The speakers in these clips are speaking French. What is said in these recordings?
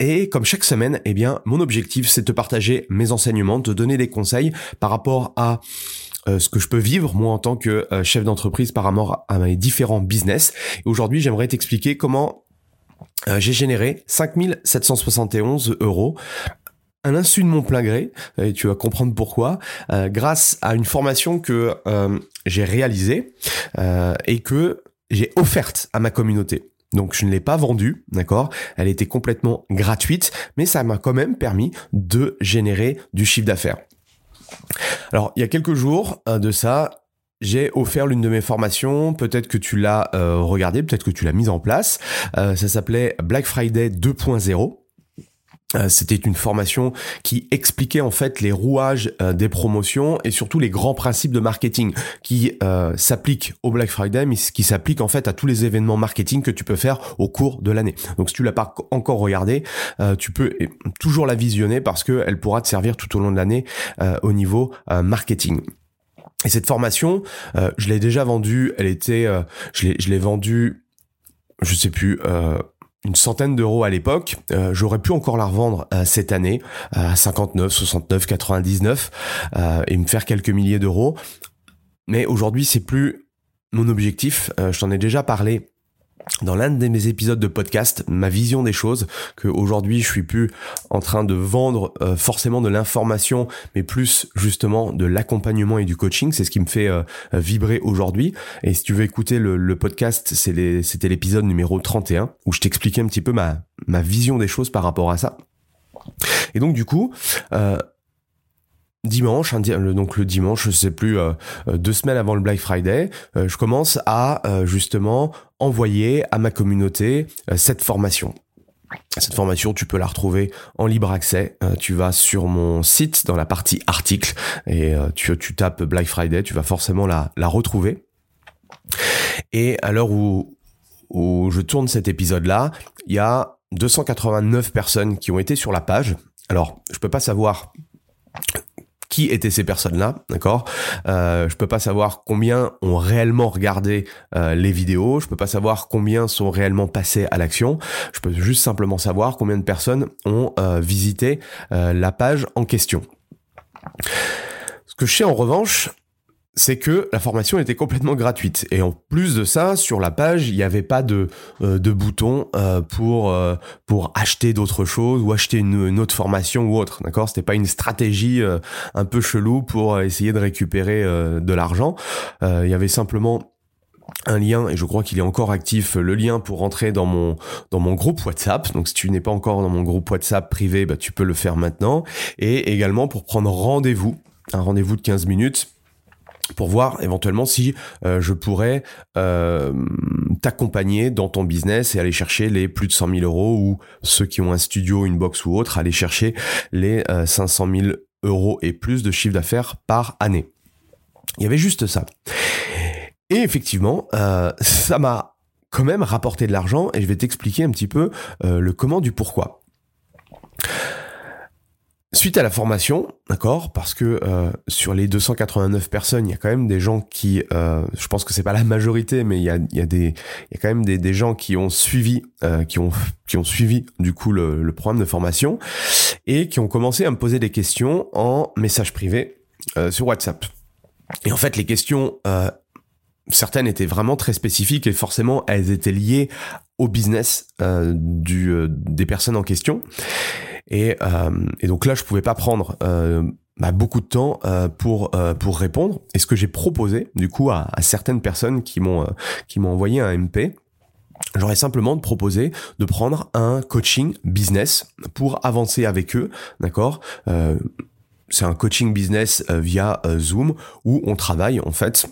Et comme chaque semaine, eh bien, mon objectif, c'est de partager mes enseignements, de donner des conseils par rapport à euh, ce que je peux vivre moi en tant que euh, chef d'entreprise par rapport à mes différents business. Et aujourd'hui, j'aimerais t'expliquer comment euh, j'ai généré 5771 euros à l'insu de mon plein gré, et tu vas comprendre pourquoi, grâce à une formation que j'ai réalisée et que j'ai offerte à ma communauté. Donc je ne l'ai pas vendue, d'accord? Elle était complètement gratuite, mais ça m'a quand même permis de générer du chiffre d'affaires. Alors il y a quelques jours euh, de ça, j'ai offert l'une de mes formations, peut-être que tu l'as euh, regardé, peut-être que tu l'as mise en place. Euh, ça s'appelait Black Friday 2.0. Euh, c'était une formation qui expliquait en fait les rouages euh, des promotions et surtout les grands principes de marketing qui euh, s'appliquent au Black Friday mais qui s'appliquent en fait à tous les événements marketing que tu peux faire au cours de l'année. Donc si tu l'as pas encore regardé, tu peux toujours la visionner parce qu'elle pourra te servir tout au long de l'année au niveau marketing. Et cette formation, je l'ai déjà vendue, elle était, je l'ai vendue, je sais plus une centaine d'euros à l'époque. Euh, j'aurais pu encore la revendre euh, cette année à 59, 69, 99 et me faire quelques milliers d'euros. Mais aujourd'hui, c'est plus mon objectif. Euh, je t'en ai déjà parlé dans l'un de mes épisodes de podcast ma vision des choses que aujourd'hui je suis plus en train de vendre euh, forcément de l'information mais plus justement de l'accompagnement et du coaching c'est ce qui me fait euh, vibrer aujourd'hui. Et si tu veux écouter le, podcast c'était l'épisode numéro 31 où je t'expliquais un petit peu ma, ma vision des choses par rapport à ça. Et donc du coup euh, dimanche, donc le dimanche, je sais plus, euh, euh, deux semaines avant le Black Friday, euh, je commence à justement envoyer à ma communauté cette formation. Cette formation, tu peux la retrouver en libre accès. tu vas sur mon site dans la partie article et tu, tu tapes Black Friday, tu vas forcément la, la retrouver. Et à l'heure où, où je tourne cet épisode-là, il y a 289 personnes qui ont été sur la page. Alors, je peux pas savoir qui étaient ces personnes-là, d'accord? Euh, Je peux pas savoir combien ont réellement regardé euh, les vidéos, je peux pas savoir combien sont réellement passés à l'action, je peux juste simplement savoir combien de personnes ont euh, visité la page en question. Ce que je sais en revanche, c'est que la formation était complètement gratuite. Et en plus de ça, sur la page, il n'y avait pas de, euh, de bouton euh, pour, euh, pour acheter d'autres choses ou acheter une, autre formation ou autre. D'accord? C'était pas une stratégie un peu chelou pour essayer de récupérer de l'argent. Il y avait simplement un lien et je crois qu'il est encore actif le lien pour rentrer dans mon dans mon groupe WhatsApp donc si tu n'es pas encore dans mon groupe WhatsApp privé bah, tu peux le faire maintenant et également pour prendre rendez-vous un rendez-vous de 15 minutes pour voir éventuellement si euh, je pourrais euh, t'accompagner dans ton business et aller chercher les plus de 100 000 euros ou ceux qui ont un studio, une box ou autre, aller chercher les 500 euh, 000 euros et plus de chiffre d'affaires par année. Il y avait juste ça. Et effectivement, ça m'a quand même rapporté de l'argent et je vais t'expliquer un petit peu le comment du pourquoi. Suite à la formation, d'accord, parce que euh, sur les 289 personnes, il y a quand même des gens qui, euh, je pense que c'est pas la majorité, mais il y a, y a des, il y a quand même des, des gens qui ont suivi, euh, qui ont, qui ont suivi du coup le, le, programme de formation et qui ont commencé à me poser des questions en message privé sur WhatsApp. Et en fait, les questions certaines étaient vraiment très spécifiques et forcément elles étaient liées au business du, des personnes en question. Et, et, donc là, je pouvais pas prendre bah, beaucoup de temps pour pour répondre. Et ce que j'ai proposé, du coup, à, à certaines personnes qui m'ont qui m'ont envoyé un MP, J'aurais simplement de proposer de prendre un coaching business pour avancer avec eux, d'accord? Euh, C'est un coaching business euh, via euh, Zoom où on travaille en fait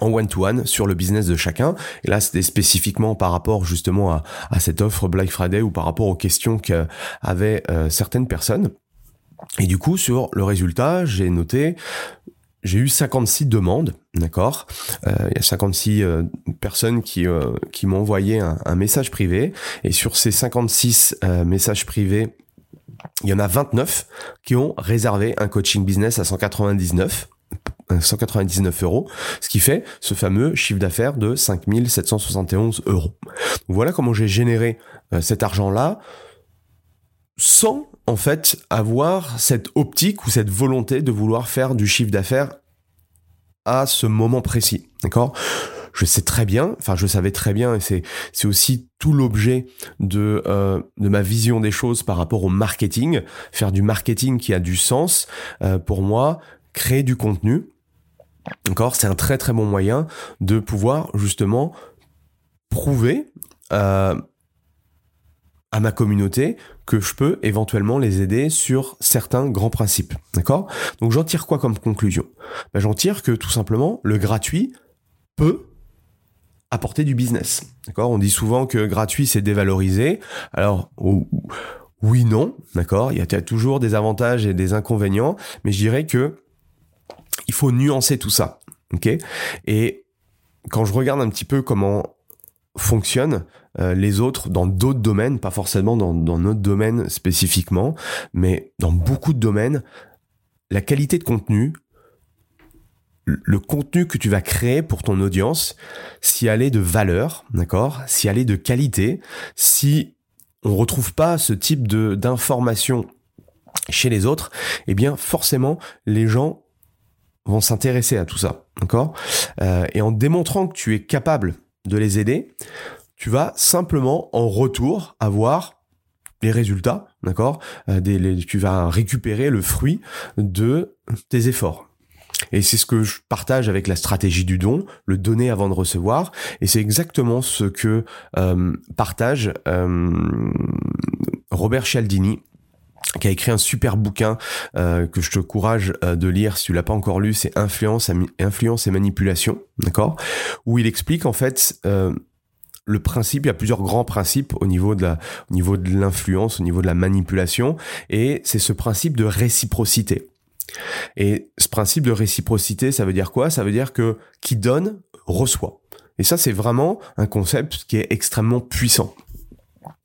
en one-to-one sur le business de chacun. Et là, c'était spécifiquement par rapport justement à, cette offre Black Friday ou par rapport aux questions qu'avaient certaines personnes. Et du coup, sur le résultat, j'ai noté j'ai eu 56 demandes, d'accord? Euh, Il y a 56 euh, personnes qui, euh, qui m'ont envoyé un, message privé. Et sur ces 56 euh, messages privés, il y en a 29 qui ont réservé un coaching business à 199 199 euros, ce qui fait ce fameux chiffre d'affaires de 5771 euros. voilà comment j'ai généré cet argent-là sans en fait avoir cette optique ou cette volonté de vouloir faire du chiffre d'affaires à ce moment précis. D'accord? Je sais très bien, enfin je savais très bien, et c'est c'est aussi tout l'objet de euh, de ma vision des choses par rapport au marketing, faire du marketing qui a du sens euh, pour moi, créer du contenu. D'accord, c'est un très très bon moyen de pouvoir justement prouver euh, à ma communauté que je peux éventuellement les aider sur certains grands principes. D'accord? Donc j'en tire quoi comme conclusion? Ben, J'en tire que tout simplement le gratuit peut apporter du business. D'accord? On dit souvent que gratuit c'est dévalorisé. Alors oui non, d'accord? Il y a toujours des avantages et des inconvénients, mais je dirais que il faut nuancer tout ça. OK? Et quand je regarde un petit peu comment fonctionne euh, les autres dans d'autres domaines, pas forcément dans, dans notre domaine spécifiquement, mais dans beaucoup de domaines, la qualité de contenu, le contenu que tu vas créer pour ton audience, si elle est de valeur, d'accord, si elle est de qualité, si on retrouve pas ce type de d'information chez les autres, eh bien forcément les gens vont s'intéresser à tout ça, d'accord? Euh, Et en démontrant que tu es capable de les aider, tu vas simplement en retour avoir les résultats, d'accord? Euh, Tu vas récupérer le fruit de tes efforts. Et c'est ce que je partage avec la stratégie du don, le donner avant de recevoir. Et c'est exactement ce que euh, partage Robert Cialdini qui a écrit un super bouquin euh, que je te courage euh, de lire si tu l'as pas encore lu, c'est Influence, Influence et manipulation, d'accord? Où il explique en fait euh, le principe, il y a plusieurs grands principes au niveau de la, au niveau de l'influence, au niveau de la manipulation, et c'est ce principe de réciprocité. Et ce principe de réciprocité, ça veut dire quoi? Ça veut dire que qui donne reçoit. Et ça, c'est vraiment un concept qui est extrêmement puissant.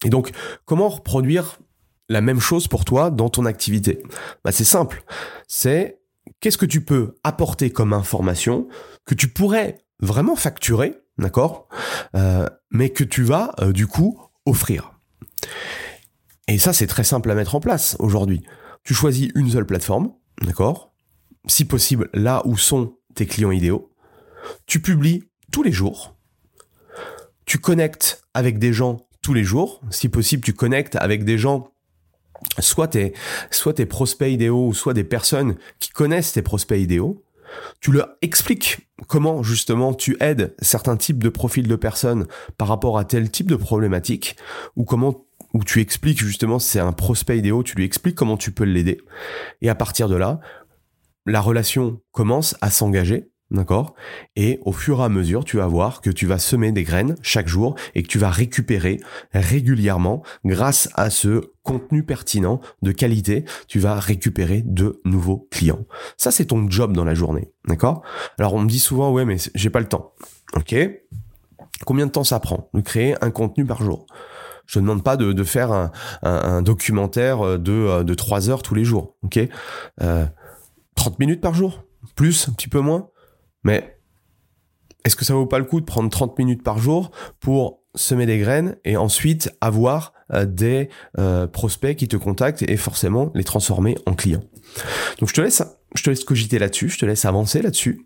Et donc, comment reproduire la même chose pour toi dans ton activité bah, C'est simple. C'est qu'est-ce que tu peux apporter comme information que tu pourrais vraiment facturer, d'accord euh, Mais que tu vas euh, du coup offrir. Et ça, c'est très simple à mettre en place aujourd'hui. Tu choisis une seule plateforme, d'accord Si possible, là où sont tes clients idéaux. Tu publies tous les jours. Tu connectes avec des gens tous les jours. Si possible, tu connectes avec des gens soit tes, soit tes prospects idéaux, soit des personnes qui connaissent tes prospects idéaux, tu leur expliques comment justement tu aides certains types de profils de personnes par rapport à tel type de problématique, ou comment où tu expliques justement c'est un prospect idéal, tu lui expliques comment tu peux l'aider. Et à partir de là, la relation commence à s'engager D'accord? Et au fur et à mesure, tu vas voir que tu vas semer des graines chaque jour et que tu vas récupérer régulièrement, grâce à ce contenu pertinent de qualité, tu vas récupérer de nouveaux clients. Ça, c'est ton job dans la journée. D'accord? Alors, on me dit souvent, ouais, mais j'ai pas le temps. Ok? Combien de temps ça prend de créer un contenu par jour? Je ne demande pas de, faire un, documentaire de, de 3 heures tous les jours. Ok? Euh, 30 minutes par jour? Plus? Un petit peu moins? Mais est-ce que ça vaut pas le coup de prendre 30 minutes par jour pour semer des graines et ensuite avoir euh, des euh, prospects qui te contactent et forcément les transformer en clients? Donc je te laisse, je te laisse cogiter là-dessus, je te laisse avancer là-dessus.